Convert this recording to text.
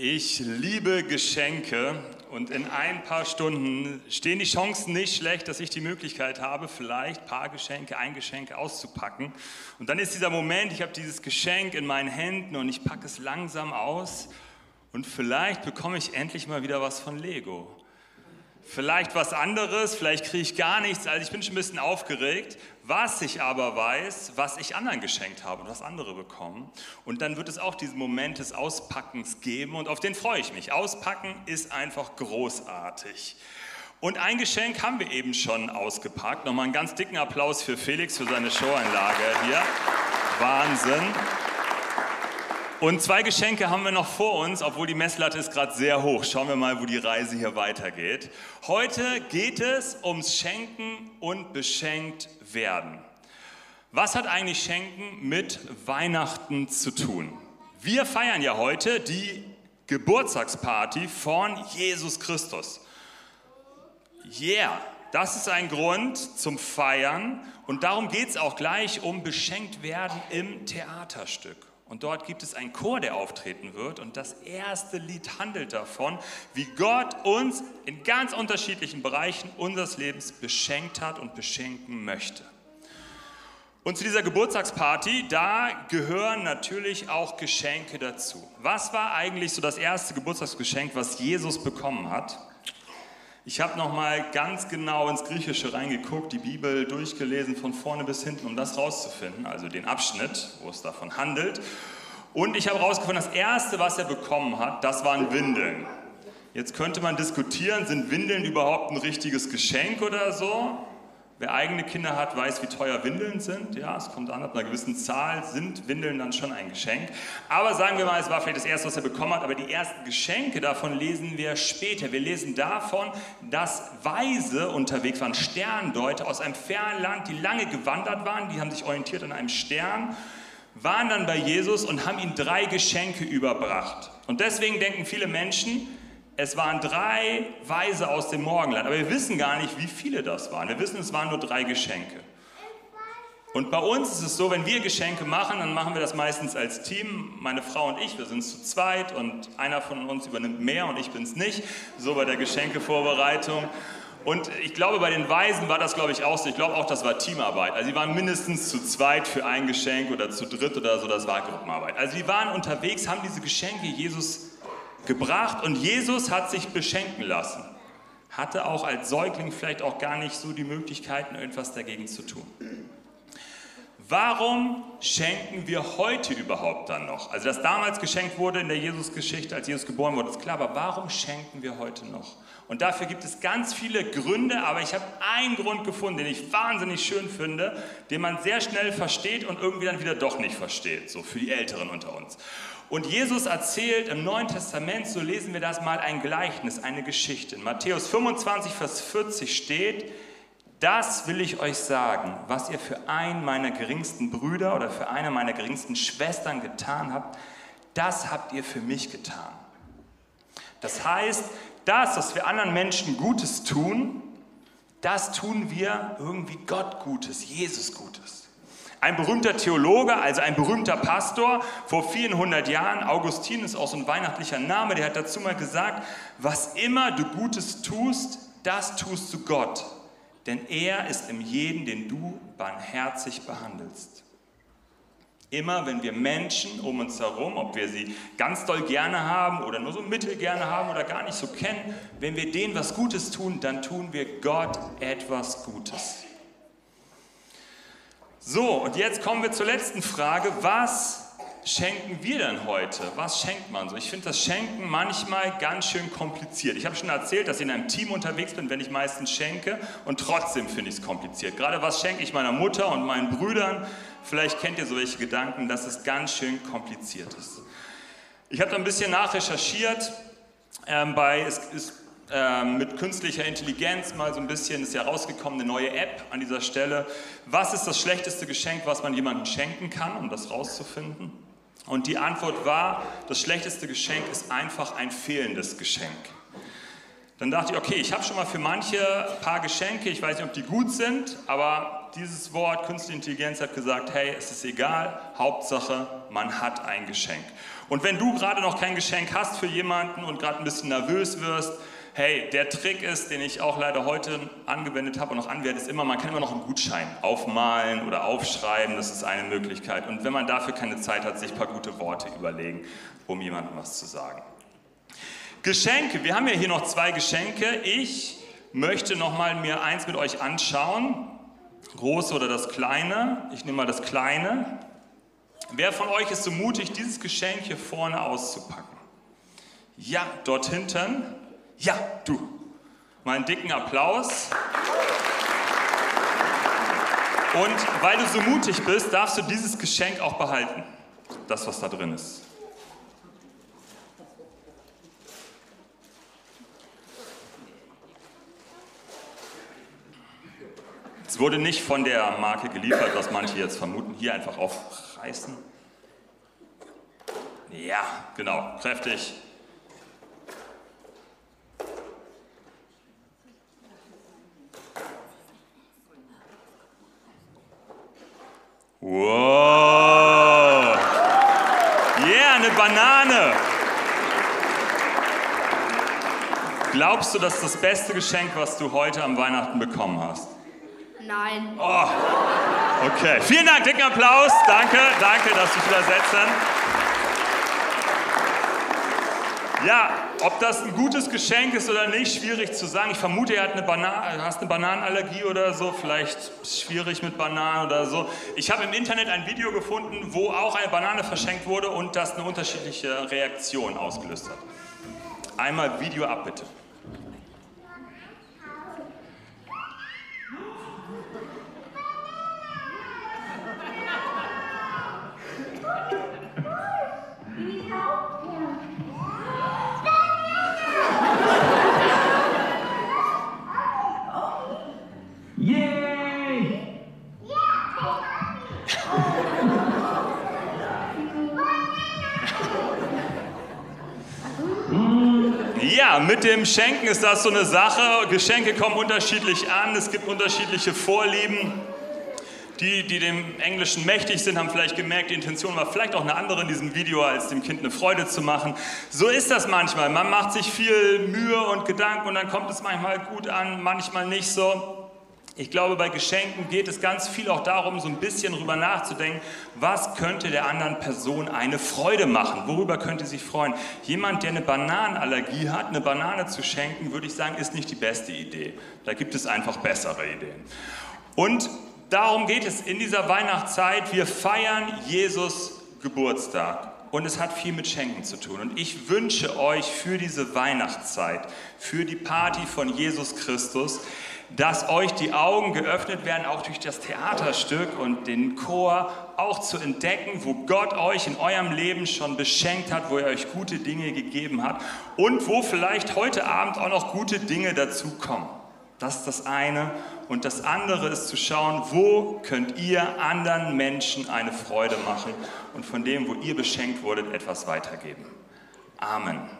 Ich liebe Geschenke und in ein paar Stunden stehen die Chancen nicht schlecht, dass ich die Möglichkeit habe, vielleicht ein paar Geschenke, ein Geschenk auszupacken. Und dann ist dieser Moment, ich habe dieses Geschenk in meinen Händen und ich packe es langsam aus und vielleicht bekomme ich endlich mal wieder was von Lego vielleicht was anderes, vielleicht kriege ich gar nichts. Also ich bin schon ein bisschen aufgeregt. Was ich aber weiß, was ich anderen geschenkt habe und was andere bekommen. Und dann wird es auch diesen Moment des Auspackens geben und auf den freue ich mich. Auspacken ist einfach großartig. Und ein Geschenk haben wir eben schon ausgepackt. Nochmal einen ganz dicken Applaus für Felix für seine Showanlage hier. Wahnsinn. Und zwei Geschenke haben wir noch vor uns, obwohl die Messlatte ist gerade sehr hoch. Schauen wir mal, wo die Reise hier weitergeht. Heute geht es ums Schenken und beschenkt werden. Was hat eigentlich Schenken mit Weihnachten zu tun? Wir feiern ja heute die Geburtstagsparty von Jesus Christus. Yeah, das ist ein Grund zum Feiern und darum geht es auch gleich um beschenkt werden im Theaterstück. Und dort gibt es einen Chor, der auftreten wird. Und das erste Lied handelt davon, wie Gott uns in ganz unterschiedlichen Bereichen unseres Lebens beschenkt hat und beschenken möchte. Und zu dieser Geburtstagsparty, da gehören natürlich auch Geschenke dazu. Was war eigentlich so das erste Geburtstagsgeschenk, was Jesus bekommen hat? Ich habe noch mal ganz genau ins Griechische reingeguckt, die Bibel durchgelesen von vorne bis hinten, um das rauszufinden, also den Abschnitt, wo es davon handelt. Und ich habe herausgefunden, das erste, was er bekommen hat, das waren Windeln. Jetzt könnte man diskutieren, sind Windeln überhaupt ein richtiges Geschenk oder so? Wer eigene Kinder hat, weiß, wie teuer Windeln sind. Ja, es kommt an, ab einer gewissen Zahl sind Windeln dann schon ein Geschenk. Aber sagen wir mal, es war vielleicht das erste, was er bekommen hat, aber die ersten Geschenke davon lesen wir später. Wir lesen davon, dass Weise unterwegs waren, Sterndeuter aus einem fernen Land, die lange gewandert waren, die haben sich orientiert an einem Stern, waren dann bei Jesus und haben ihm drei Geschenke überbracht. Und deswegen denken viele Menschen, es waren drei Weise aus dem Morgenland, aber wir wissen gar nicht, wie viele das waren. Wir wissen, es waren nur drei Geschenke. Und bei uns ist es so, wenn wir Geschenke machen, dann machen wir das meistens als Team. Meine Frau und ich, wir sind zu zweit und einer von uns übernimmt mehr und ich bin es nicht. So bei der Geschenkevorbereitung. Und ich glaube, bei den Weisen war das, glaube ich, auch so. Ich glaube auch, das war Teamarbeit. Also sie waren mindestens zu zweit für ein Geschenk oder zu dritt oder so, das war Gruppenarbeit. Also sie waren unterwegs, haben diese Geschenke Jesus gebracht und Jesus hat sich beschenken lassen. Hatte auch als Säugling vielleicht auch gar nicht so die Möglichkeiten, irgendwas dagegen zu tun. Warum schenken wir heute überhaupt dann noch? Also, dass damals geschenkt wurde in der Jesus-Geschichte, als Jesus geboren wurde, ist klar, aber warum schenken wir heute noch? Und dafür gibt es ganz viele Gründe, aber ich habe einen Grund gefunden, den ich wahnsinnig schön finde, den man sehr schnell versteht und irgendwie dann wieder doch nicht versteht, so für die Älteren unter uns. Und Jesus erzählt im Neuen Testament, so lesen wir das mal, ein Gleichnis, eine Geschichte. In Matthäus 25, Vers 40 steht, das will ich euch sagen, was ihr für einen meiner geringsten Brüder oder für eine meiner geringsten Schwestern getan habt, das habt ihr für mich getan. Das heißt, das, was wir anderen Menschen Gutes tun, das tun wir irgendwie Gott Gutes, Jesus Gutes. Ein berühmter Theologe, also ein berühmter Pastor vor vielen hundert Jahren, Augustin ist auch so ein weihnachtlicher Name, der hat dazu mal gesagt, was immer du Gutes tust, das tust du Gott, denn er ist im jeden, den du barmherzig behandelst. Immer wenn wir Menschen um uns herum, ob wir sie ganz doll gerne haben oder nur so mittel gerne haben oder gar nicht so kennen, wenn wir denen was Gutes tun, dann tun wir Gott etwas Gutes. So, und jetzt kommen wir zur letzten Frage. Was schenken wir denn heute? Was schenkt man so? Ich finde das Schenken manchmal ganz schön kompliziert. Ich habe schon erzählt, dass ich in einem Team unterwegs bin, wenn ich meistens schenke und trotzdem finde ich es kompliziert. Gerade was schenke ich meiner Mutter und meinen Brüdern? Vielleicht kennt ihr solche Gedanken, dass es ganz schön kompliziert ist. Ich habe da ein bisschen nachrecherchiert. Ähm, bei, es ist ähm, mit künstlicher Intelligenz mal so ein bisschen, ist ja rausgekommen, eine neue App an dieser Stelle. Was ist das schlechteste Geschenk, was man jemandem schenken kann, um das rauszufinden? Und die Antwort war, das schlechteste Geschenk ist einfach ein fehlendes Geschenk. Dann dachte ich, okay, ich habe schon mal für manche ein paar Geschenke, ich weiß nicht, ob die gut sind, aber dieses Wort Künstliche Intelligenz hat gesagt, hey, es ist egal, Hauptsache, man hat ein Geschenk. Und wenn du gerade noch kein Geschenk hast für jemanden und gerade ein bisschen nervös wirst, hey, der Trick ist, den ich auch leider heute angewendet habe und noch anwende, ist immer, man kann immer noch einen Gutschein aufmalen oder aufschreiben, das ist eine Möglichkeit. Und wenn man dafür keine Zeit hat, sich ein paar gute Worte überlegen, um jemandem was zu sagen. Geschenke, wir haben ja hier noch zwei Geschenke. Ich möchte nochmal mir eins mit euch anschauen, große oder das kleine. Ich nehme mal das kleine. Wer von euch ist so mutig, dieses Geschenk hier vorne auszupacken? Ja, dort hinten. Ja, du. Mal einen dicken Applaus. Und weil du so mutig bist, darfst du dieses Geschenk auch behalten. Das, was da drin ist. Es wurde nicht von der Marke geliefert, was manche jetzt vermuten. Hier einfach aufreißen. Ja, genau, kräftig. Wow. Yeah, eine Banane. Glaubst du, das ist das beste Geschenk, was du heute am Weihnachten bekommen hast? Nein. Oh. Okay, vielen Dank, dicken Applaus. Danke, danke, dass du dich wieder setzen. Ja, ob das ein gutes Geschenk ist oder nicht, schwierig zu sagen. Ich vermute, er hat eine Bana hast eine Bananenallergie oder so, vielleicht schwierig mit Bananen oder so. Ich habe im Internet ein Video gefunden, wo auch eine Banane verschenkt wurde und das eine unterschiedliche Reaktion ausgelöst hat. Einmal Video ab, bitte. Ja, mit dem Schenken ist das so eine Sache. Geschenke kommen unterschiedlich an, es gibt unterschiedliche Vorlieben. Die, die dem Englischen mächtig sind, haben vielleicht gemerkt, die Intention war vielleicht auch eine andere in diesem Video, als dem Kind eine Freude zu machen. So ist das manchmal. Man macht sich viel Mühe und Gedanken und dann kommt es manchmal gut an, manchmal nicht so. Ich glaube, bei Geschenken geht es ganz viel auch darum, so ein bisschen drüber nachzudenken, was könnte der anderen Person eine Freude machen? Worüber könnte sie sich freuen? Jemand, der eine Bananenallergie hat, eine Banane zu schenken, würde ich sagen, ist nicht die beste Idee. Da gibt es einfach bessere Ideen. Und darum geht es in dieser Weihnachtszeit. Wir feiern Jesus Geburtstag. Und es hat viel mit Schenken zu tun. Und ich wünsche euch für diese Weihnachtszeit, für die Party von Jesus Christus, dass euch die Augen geöffnet werden, auch durch das Theaterstück und den Chor, auch zu entdecken, wo Gott euch in eurem Leben schon beschenkt hat, wo er euch gute Dinge gegeben hat und wo vielleicht heute Abend auch noch gute Dinge dazu kommen. Das ist das eine. Und das andere ist zu schauen, wo könnt ihr anderen Menschen eine Freude machen und von dem, wo ihr beschenkt wurdet, etwas weitergeben. Amen.